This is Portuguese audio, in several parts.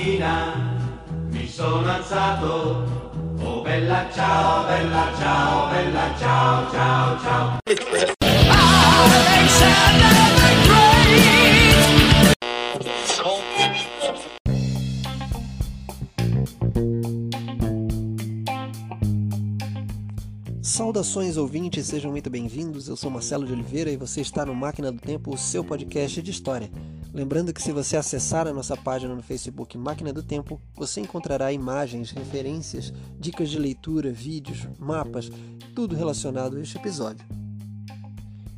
mattina mi sono alzato. Oh bella ciao, bella ciao, bella ciao, ciao, ciao. Saudações ouvintes, sejam muito bem-vindos. Eu sou Marcelo de Oliveira e você está no Máquina do Tempo, o seu podcast de história. Lembrando que se você acessar a nossa página no Facebook Máquina do Tempo, você encontrará imagens, referências, dicas de leitura, vídeos, mapas, tudo relacionado a este episódio.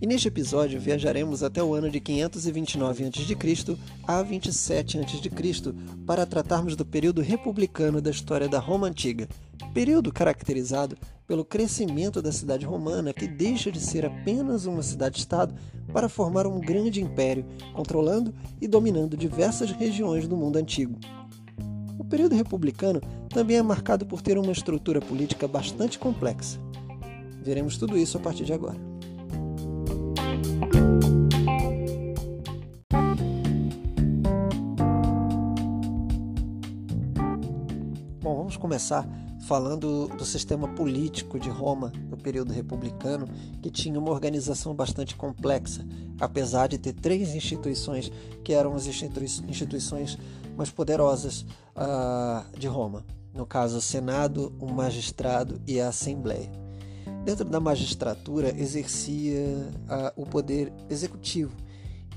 E neste episódio viajaremos até o ano de 529 a.C. a 27 a.C. para tratarmos do período republicano da história da Roma Antiga, período caracterizado pelo crescimento da cidade romana, que deixa de ser apenas uma cidade-estado para formar um grande império, controlando e dominando diversas regiões do mundo antigo. O período republicano também é marcado por ter uma estrutura política bastante complexa. Veremos tudo isso a partir de agora. Bom, vamos começar falando do sistema político de Roma no período republicano, que tinha uma organização bastante complexa, apesar de ter três instituições que eram as instituições mais poderosas uh, de Roma. No caso, o Senado, o Magistrado e a Assembleia. Dentro da magistratura exercia uh, o poder executivo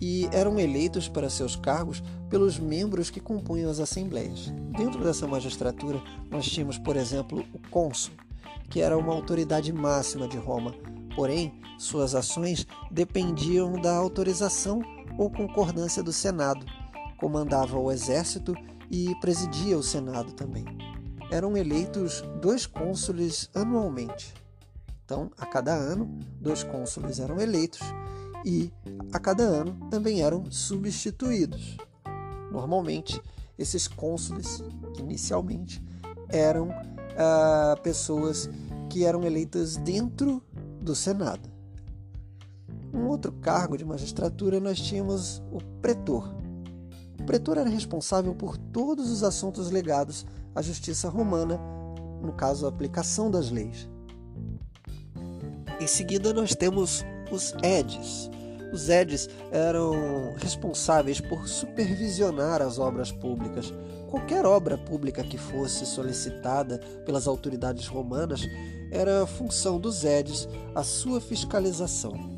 e eram eleitos para seus cargos pelos membros que compunham as assembleias. Dentro dessa magistratura, nós tínhamos, por exemplo, o cônsul, que era uma autoridade máxima de Roma, porém, suas ações dependiam da autorização ou concordância do Senado. Comandava o exército e presidia o Senado também. Eram eleitos dois cônsules anualmente. Então, a cada ano, dois cônsules eram eleitos e a cada ano também eram substituídos. Normalmente, esses cônsules, inicialmente, eram ah, pessoas que eram eleitas dentro do Senado. Um outro cargo de magistratura nós tínhamos o pretor. O pretor era responsável por todos os assuntos ligados à justiça romana, no caso, a aplicação das leis. Em seguida, nós temos os edes. Os edes eram responsáveis por supervisionar as obras públicas. Qualquer obra pública que fosse solicitada pelas autoridades romanas era função dos edes a sua fiscalização.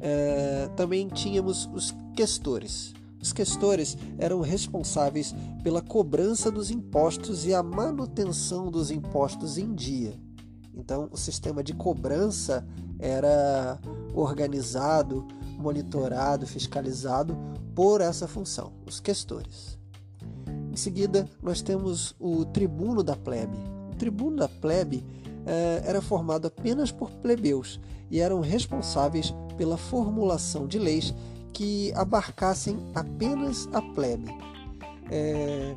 É, também tínhamos os questores. Os questores eram responsáveis pela cobrança dos impostos e a manutenção dos impostos em dia. Então, o sistema de cobrança era organizado, monitorado, fiscalizado por essa função, os questores. Em seguida, nós temos o tribuno da plebe. O tribuno da plebe eh, era formado apenas por plebeus e eram responsáveis pela formulação de leis que abarcassem apenas a plebe. É,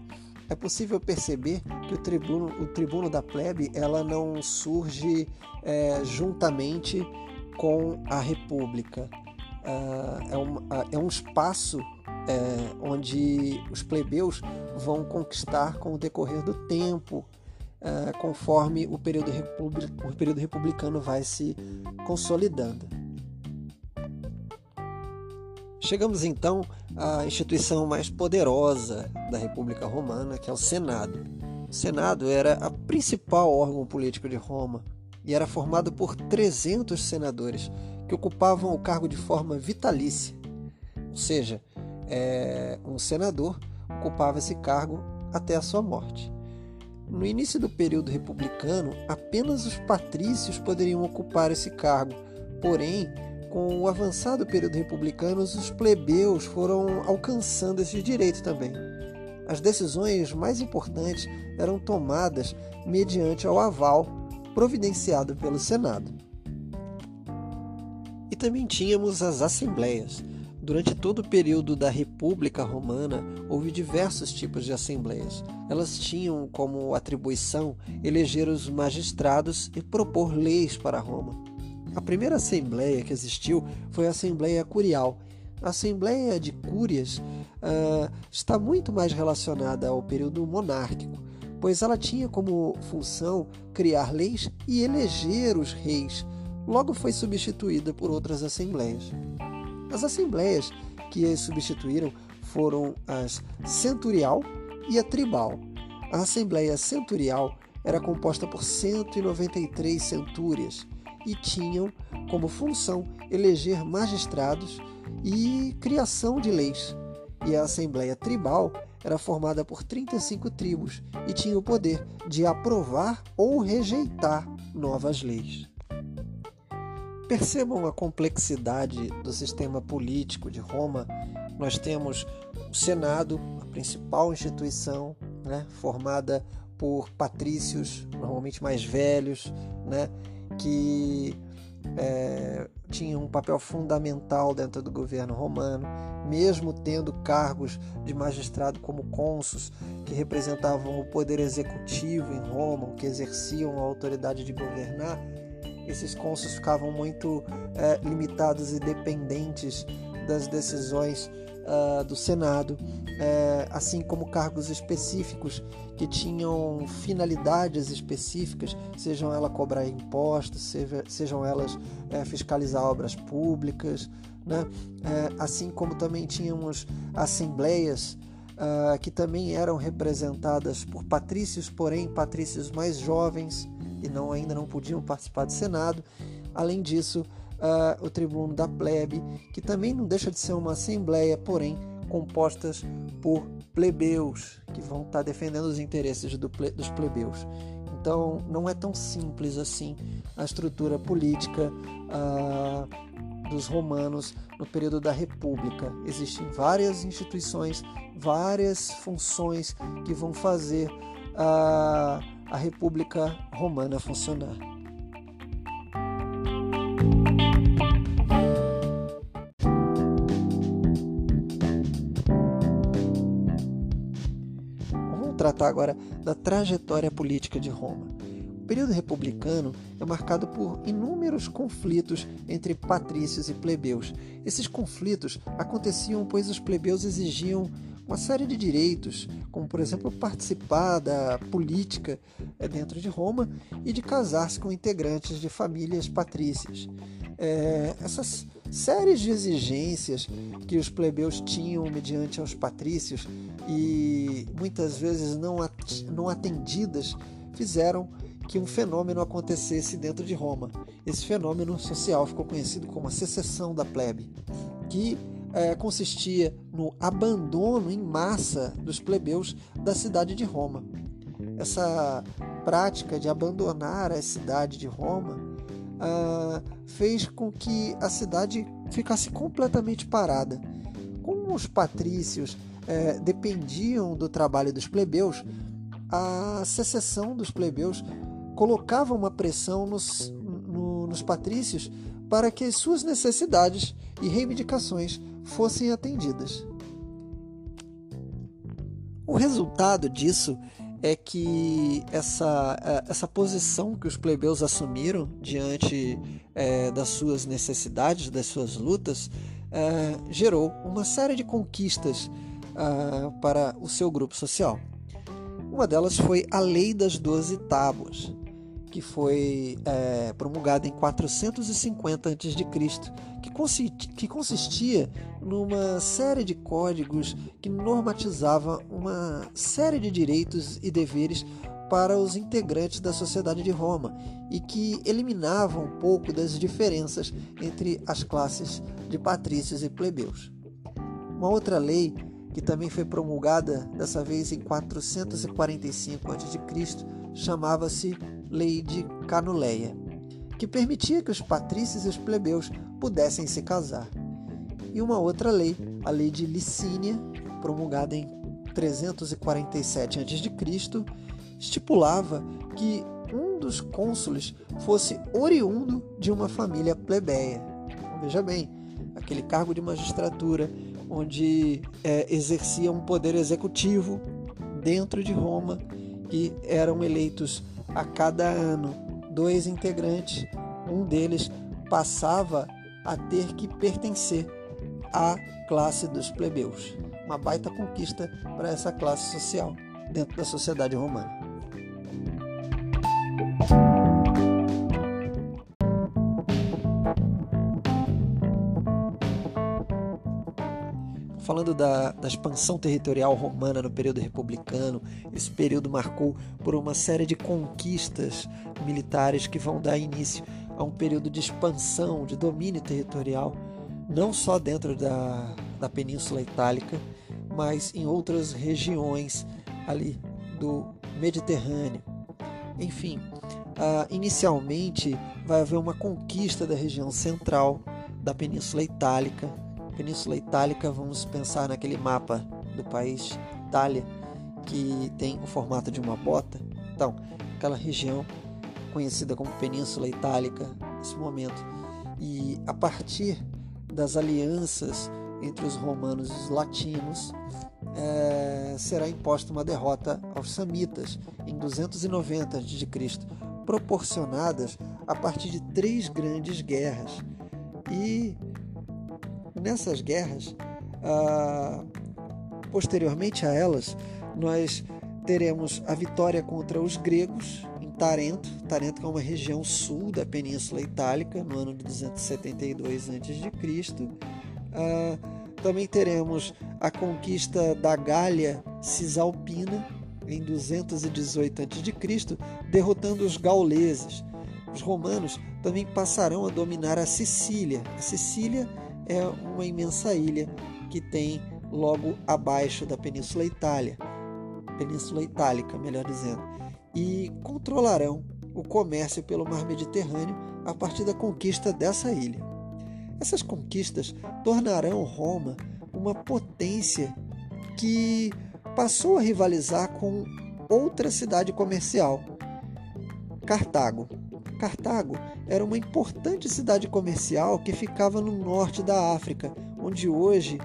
é possível perceber que o tribuno, o tribuno da plebe ela não surge é, juntamente com a república. É, um, é um espaço é, onde os plebeus vão conquistar com o decorrer do tempo, é, conforme o período, o período republicano vai se consolidando. Chegamos então à instituição mais poderosa da República Romana, que é o Senado. O Senado era a principal órgão político de Roma e era formado por 300 senadores que ocupavam o cargo de forma vitalícia. Ou seja, é, um senador ocupava esse cargo até a sua morte. No início do período republicano, apenas os patrícios poderiam ocupar esse cargo, porém, com o avançado período republicano, os plebeus foram alcançando esse direito também. As decisões mais importantes eram tomadas mediante o aval providenciado pelo Senado. E também tínhamos as assembleias. Durante todo o período da República Romana, houve diversos tipos de assembleias. Elas tinham como atribuição eleger os magistrados e propor leis para Roma. A primeira assembleia que existiu foi a Assembleia Curial. A Assembleia de Cúrias uh, está muito mais relacionada ao período monárquico, pois ela tinha como função criar leis e eleger os reis. Logo foi substituída por outras assembleias. As assembleias que as substituíram foram as centurial e a tribal. A assembleia centurial era composta por 193 centúrias e tinham como função eleger magistrados e criação de leis. E a Assembleia Tribal era formada por 35 tribos e tinha o poder de aprovar ou rejeitar novas leis. Percebam a complexidade do sistema político de Roma. Nós temos o Senado, a principal instituição, né, formada por patrícios, normalmente mais velhos, né, que é, tinham um papel fundamental dentro do governo romano, mesmo tendo cargos de magistrado como cônsuls, que representavam o poder executivo em Roma, que exerciam a autoridade de governar, esses cônsuls ficavam muito é, limitados e dependentes das decisões uh, do Senado, é, assim como cargos específicos que tinham finalidades específicas, sejam elas cobrar impostos, seja, sejam elas é, fiscalizar obras públicas, né? É, assim como também tínhamos assembleias uh, que também eram representadas por patrícios, porém patrícios mais jovens e não ainda não podiam participar do Senado. Além disso, uh, o tribuno da plebe, que também não deixa de ser uma assembleia, porém compostas por plebeus, que vão estar tá defendendo os interesses do ple, dos plebeus. Então, não é tão simples assim a estrutura política uh, dos romanos no período da República. Existem várias instituições, várias funções que vão fazer uh, a República Romana funcionar. Tratar agora da trajetória política de Roma. O período republicano é marcado por inúmeros conflitos entre patrícios e plebeus. Esses conflitos aconteciam pois os plebeus exigiam uma série de direitos, como por exemplo participar da política eh, dentro de Roma e de casar-se com integrantes de famílias patrícias. É, essas séries de exigências que os plebeus tinham mediante aos patrícios e muitas vezes não, não atendidas fizeram que um fenômeno acontecesse dentro de Roma. Esse fenômeno social ficou conhecido como a secessão da plebe, que é, consistia no abandono em massa dos plebeus da cidade de Roma. Essa prática de abandonar a cidade de Roma ah, fez com que a cidade ficasse completamente parada. Como os patrícios é, dependiam do trabalho dos plebeus, a secessão dos plebeus colocava uma pressão nos, no, nos patrícios para que as suas necessidades e reivindicações fossem atendidas. O resultado disso é que essa, é, essa posição que os plebeus assumiram diante é, das suas necessidades, das suas lutas, é, gerou uma série de conquistas é, para o seu grupo social. Uma delas foi a Lei das Doze Tábuas, que foi é, promulgada em 450 a.C., que, que consistia numa série de códigos que normatizava uma série de direitos e deveres para os integrantes da sociedade de Roma e que eliminava um pouco das diferenças entre as classes de patrícios e plebeus. Uma outra lei que também foi promulgada dessa vez em 445 a.C., chamava-se Lei de Canuleia, que permitia que os patrícios e os plebeus pudessem se casar. E uma outra lei, a Lei de Licínia, promulgada em 347 a.C., estipulava que um dos cônsules fosse oriundo de uma família plebeia. Então, veja bem, aquele cargo de magistratura onde é, exercia um poder executivo dentro de Roma e eram eleitos a cada ano dois integrantes, um deles passava a ter que pertencer à classe dos plebeus. uma baita conquista para essa classe social dentro da sociedade romana. Falando da, da, expansão territorial romana no período republicano, esse período marcou por uma série de conquistas militares que vão dar início a um período de expansão, de domínio territorial, não só dentro da, da Península Itálica, mas em outras regiões ali do Mediterrâneo. Enfim, uh, inicialmente vai haver uma conquista da região central da Península Itálica, Península Itálica, vamos pensar naquele mapa do país Itália, que tem o formato de uma bota. Então, aquela região conhecida como Península Itálica nesse momento. E a partir das alianças entre os romanos e os latinos, é, será imposta uma derrota aos samitas em 290 a.C., proporcionadas a partir de três grandes guerras. E nessas guerras, ah, posteriormente a elas, nós teremos a vitória contra os gregos em Tarento. Tarento é uma região sul da Península Itálica, no ano de 272 a.C. Ah, também teremos a conquista da Gália Cisalpina em 218 a.C., derrotando os gauleses. Os romanos também passarão a dominar a Sicília. A Sicília é uma imensa ilha que tem logo abaixo da Península Itália, Península Itálica, melhor dizendo, e controlarão o comércio pelo mar Mediterrâneo a partir da conquista dessa ilha. Essas conquistas tornarão Roma uma potência que passou a rivalizar com outra cidade comercial, Cartago. Cartago era uma importante cidade comercial que ficava no norte da África, onde hoje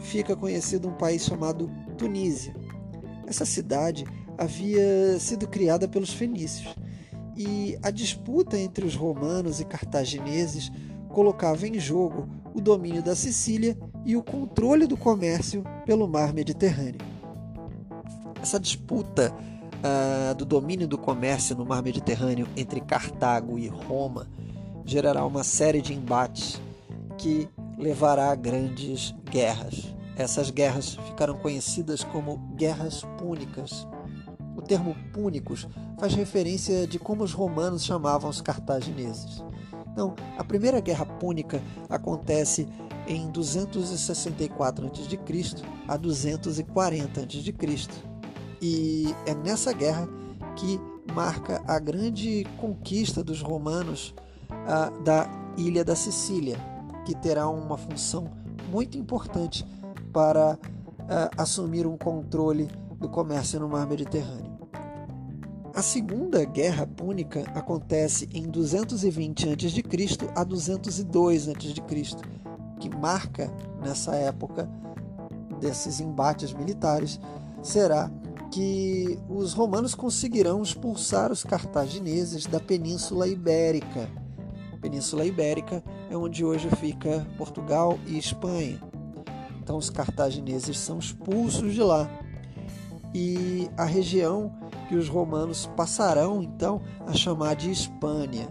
fica conhecido um país chamado Tunísia. Essa cidade havia sido criada pelos fenícios e a disputa entre os romanos e cartagineses colocava em jogo o domínio da Sicília e o controle do comércio pelo mar Mediterrâneo. Essa disputa uh, do domínio do comércio no mar Mediterrâneo entre Cartago e Roma gerará uma série de embates que levará a grandes guerras. Essas guerras ficaram conhecidas como guerras púnicas. O termo púnicos faz referência de como os romanos chamavam os cartagineses. Então, a primeira guerra púnica acontece em 264 a.C. a 240 a.C. E é nessa guerra que marca a grande conquista dos romanos ah, da ilha da Sicília, que terá uma função muito importante para ah, assumir um controle do comércio no mar Mediterrâneo. A Segunda Guerra Púnica acontece em 220 a.C. a 202 a.C., que marca nessa época desses embates militares será que os romanos conseguirão expulsar os cartagineses da Península Ibérica. A Península Ibérica é onde hoje fica Portugal e Espanha. Então os cartagineses são expulsos de lá. E a região que os romanos passarão então a chamar de Hispânia.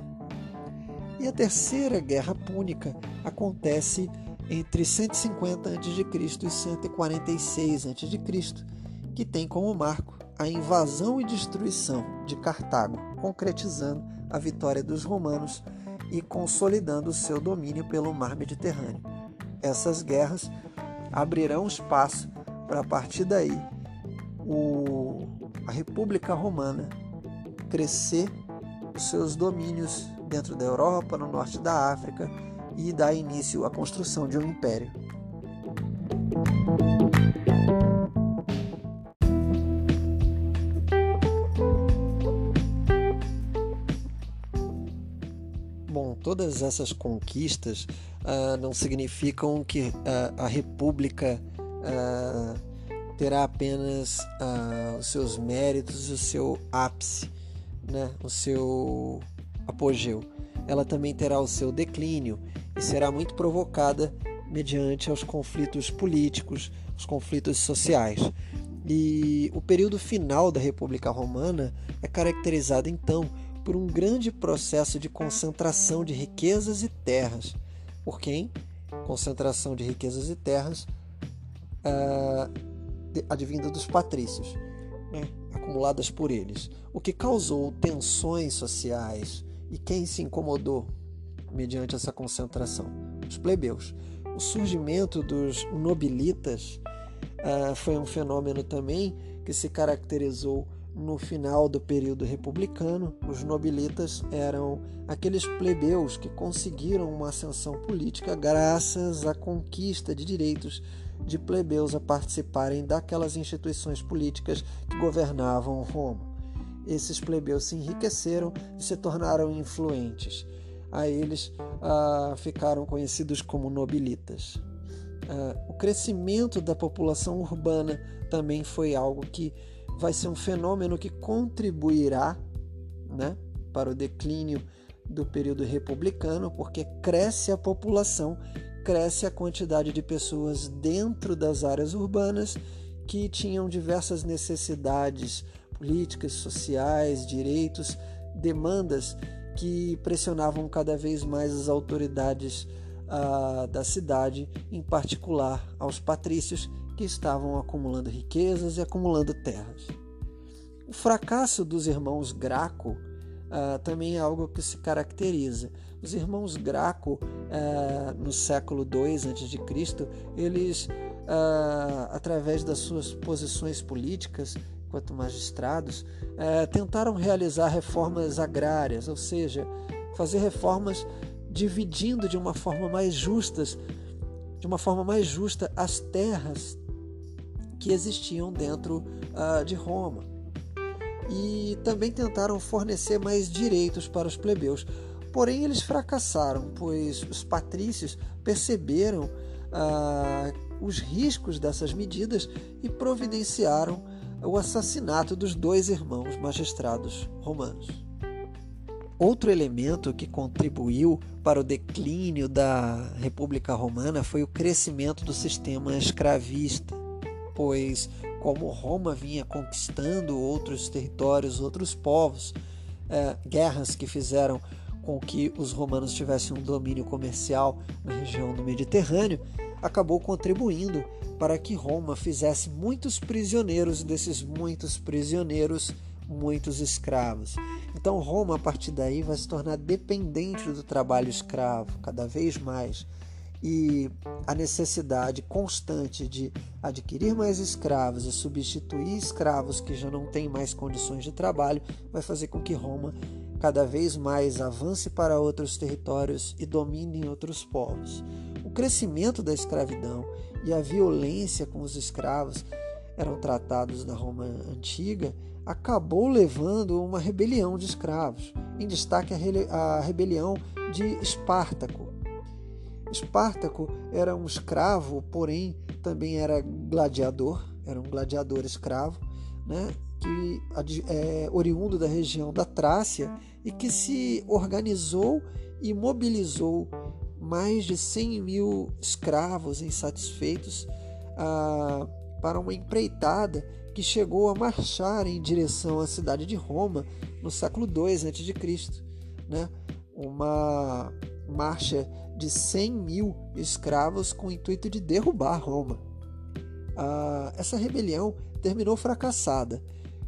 E a terceira guerra púnica acontece entre 150 a.C. e 146 a.C que tem como marco a invasão e destruição de Cartago, concretizando a vitória dos romanos e consolidando seu domínio pelo mar Mediterrâneo. Essas guerras abrirão espaço para, a partir daí, o, a República Romana crescer os seus domínios dentro da Europa, no norte da África e dar início à construção de um império. Todas essas conquistas uh, não significam que uh, a República uh, terá apenas os seus méritos, o seu ápice, né? o seu apogeu. Ela também terá o seu declínio e será muito provocada mediante aos conflitos políticos, os conflitos sociais. E o período final da República Romana é caracterizado então por um grande processo de concentração de riquezas e terras. Por quem? Concentração de riquezas e terras uh, advinda dos patrícios, né? acumuladas por eles, o que causou tensões sociais. E quem se incomodou mediante essa concentração? Os plebeus. O surgimento dos nobilitas uh, foi um fenômeno também que se caracterizou no final do período republicano. Os nobilitas eram aqueles plebeus que conseguiram uma ascensão política graças à conquista de direitos de plebeus a participarem daquelas instituições políticas que governavam Roma. Esses plebeus se enriqueceram e se tornaram influentes. A eles ah, ficaram conhecidos como nobilitas. Ah, o crescimento da população urbana também foi algo que vai ser um fenômeno que contribuirá né, para o declínio do período republicano, porque cresce a população cresce a quantidade de pessoas dentro das áreas urbanas que tinham diversas necessidades políticas, sociais, direitos, demandas que pressionavam cada vez mais as autoridades ah, da cidade, em particular aos patrícios que estavam acumulando riquezas e acumulando terras. O fracasso dos irmãos Graco ah, também é algo que se caracteriza. Os irmãos Graco, ah, no século II a.C., eles, ah, através das suas posições políticas, enquanto magistrados, tentaram realizar reformas agrárias, ou seja, fazer reformas dividindo de uma forma mais justa, de uma forma mais justa as terras que existiam dentro de Roma e também tentaram fornecer mais direitos para os plebeus. Porém, eles fracassaram, pois os patrícios perceberam ah, os riscos dessas medidas e providenciaram o assassinato dos dois irmãos magistrados romanos. Outro elemento que contribuiu para o declínio da República Romana foi o crescimento do sistema escravista, pois como Roma vinha conquistando outros territórios, outros povos, é, guerras que fizeram com que os romanos tivessem um domínio comercial na região do Mediterrâneo, acabou contribuindo para que Roma fizesse muitos prisioneiros, desses muitos prisioneiros, muitos escravos. Então Roma, a partir daí, vai se tornar dependente do trabalho escravo, cada vez mais e a necessidade constante de adquirir mais escravos e substituir escravos que já não têm mais condições de trabalho vai fazer com que Roma cada vez mais avance para outros territórios e domine outros povos. O crescimento da escravidão e a violência com os escravos eram tratados na Roma antiga acabou levando uma rebelião de escravos, em destaque a rebelião de Espartaco, Espartaco era um escravo, porém também era gladiador, era um gladiador escravo, né? que é oriundo da região da Trácia e que se organizou e mobilizou mais de 100 mil escravos insatisfeitos ah, para uma empreitada que chegou a marchar em direção à cidade de Roma no século II a.C. Né? Uma marcha de 100 mil escravos com o intuito de derrubar Roma. Ah, essa rebelião terminou fracassada,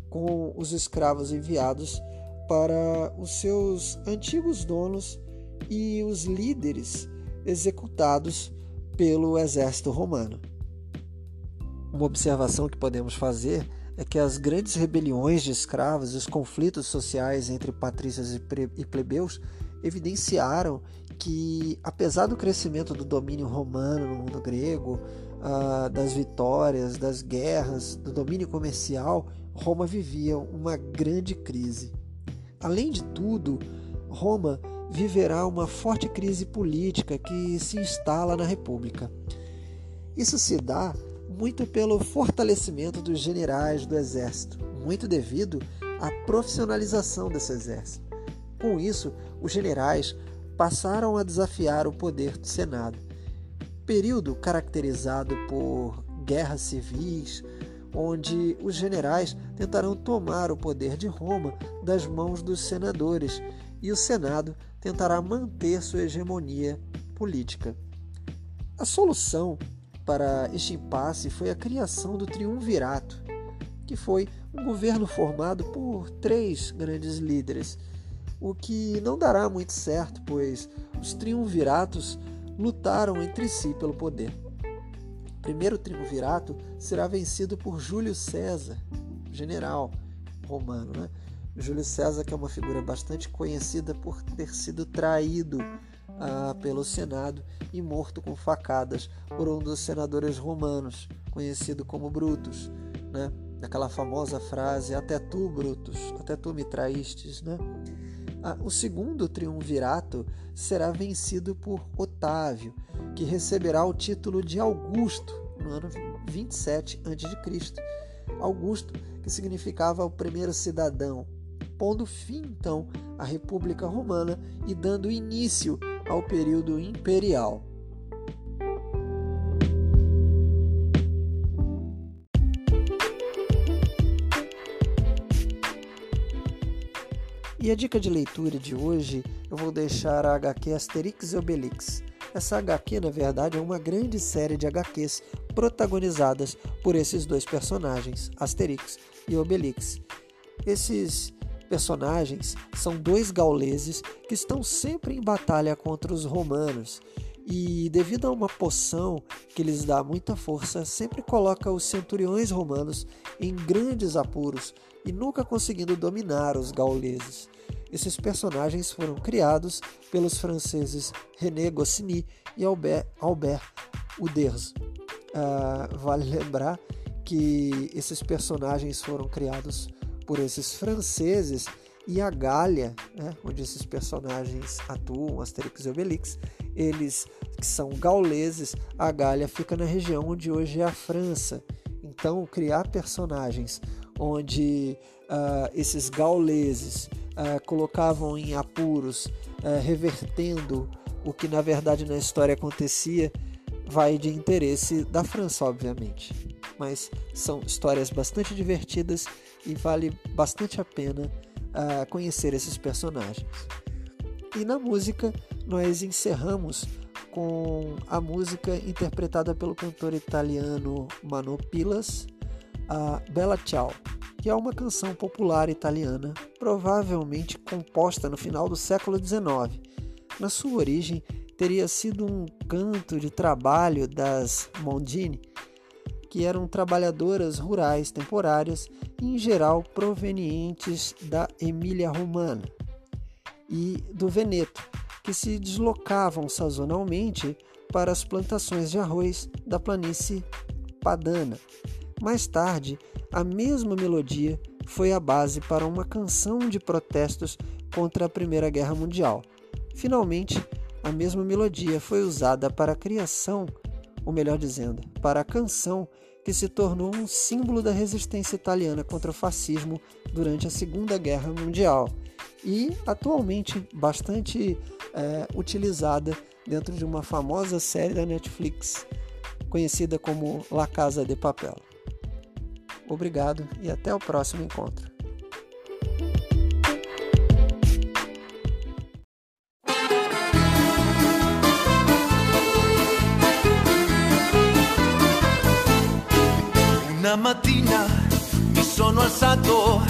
com os escravos enviados para os seus antigos donos e os líderes executados pelo exército romano. Uma observação que podemos fazer é que as grandes rebeliões de escravos os conflitos sociais entre patrícios e plebeus evidenciaram que, apesar do crescimento do domínio romano no mundo grego, uh, das vitórias, das guerras, do domínio comercial, Roma vivia uma grande crise. Além de tudo, Roma viverá uma forte crise política que se instala na República. Isso se dá muito pelo fortalecimento dos generais do exército, muito devido à profissionalização desse exército. Com isso, os generais passaram a desafiar o poder do Senado. Período caracterizado por guerras civis, onde os generais tentarão tomar o poder de Roma das mãos dos senadores e o Senado tentará manter sua hegemonia política. A solução para este impasse foi a criação do Triunvirato, que foi um governo formado por três grandes líderes, o que não dará muito certo, pois os triunviratos lutaram entre si pelo poder. O primeiro triunvirato será vencido por Júlio César, general romano. Né? Júlio César, que é uma figura bastante conhecida por ter sido traído ah, pelo Senado e morto com facadas por um dos senadores romanos, conhecido como Brutus, né? Aquela famosa frase: Até tu, Brutus, até tu me traístes, né? O segundo triunvirato será vencido por Otávio, que receberá o título de Augusto no ano 27 a.C. Augusto, que significava o primeiro cidadão, pondo fim então à República Romana e dando início ao período imperial. E a dica de leitura de hoje eu vou deixar a HQ Asterix e Obelix. Essa HQ, na verdade, é uma grande série de HQs protagonizadas por esses dois personagens, Asterix e Obelix. Esses personagens são dois gauleses que estão sempre em batalha contra os romanos. E devido a uma poção que lhes dá muita força, sempre coloca os centuriões romanos em grandes apuros e nunca conseguindo dominar os gauleses. Esses personagens foram criados pelos franceses René Goscinny e Albert, Albert Uderzo. Uh, vale lembrar que esses personagens foram criados por esses franceses e a Gália, né, onde esses personagens atuam, Asterix e Obelix, eles que são gauleses, a Gália fica na região onde hoje é a França. Então, criar personagens onde uh, esses gauleses uh, colocavam em apuros, uh, revertendo o que na verdade na história acontecia, vai de interesse da França, obviamente. Mas são histórias bastante divertidas e vale bastante a pena conhecer esses personagens. E na música, nós encerramos com a música interpretada pelo cantor italiano Mano Pilas, a Bella Ciao que é uma canção popular italiana, provavelmente composta no final do século XIX. Na sua origem, teria sido um canto de trabalho das Mondini, que eram trabalhadoras rurais temporárias, em geral provenientes da Emília-Romana e do Veneto, que se deslocavam sazonalmente para as plantações de arroz da planície padana. Mais tarde, a mesma melodia foi a base para uma canção de protestos contra a Primeira Guerra Mundial. Finalmente, a mesma melodia foi usada para a criação, ou melhor dizendo, para a canção que se tornou um símbolo da resistência italiana contra o fascismo durante a Segunda Guerra Mundial e atualmente bastante é, utilizada dentro de uma famosa série da Netflix conhecida como La Casa de Papel. Obrigado e até o próximo encontro. Una mattina mi sono alzato,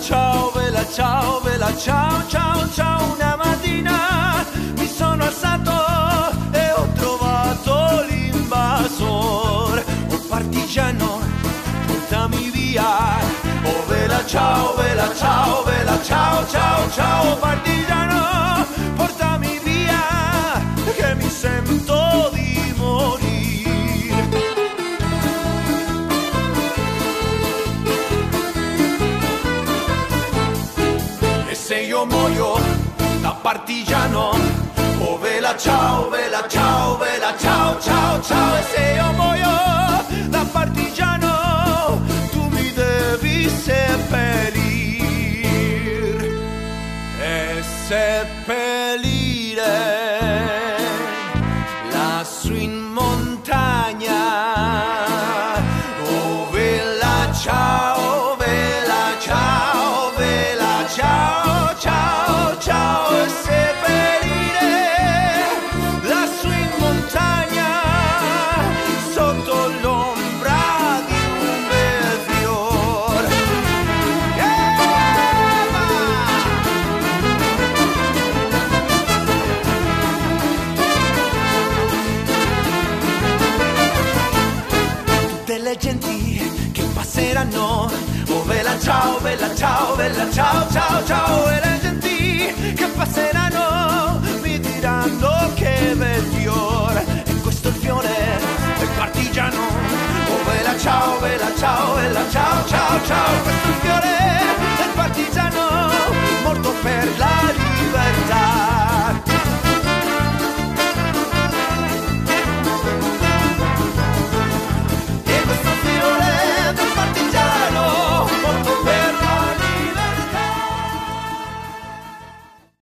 ciao, vela ciao, vela ciao, ciao, ciao. Una mattina mi sono alzato e ho trovato l'invasor, un partigiano portami via. Oh vela ciao, vela ciao, vela ciao, ciao, ciao, partigiano, partigiano, oh vela ciao, vela ciao, vela ciao, ciao, ciao, e se io muoio ciao ciao ciao e le genti che passeranno mi diranno che bel fiore e questo fiore del partigiano. Oh bella ciao bella ciao bella ciao ciao ciao questo fiore del partigiano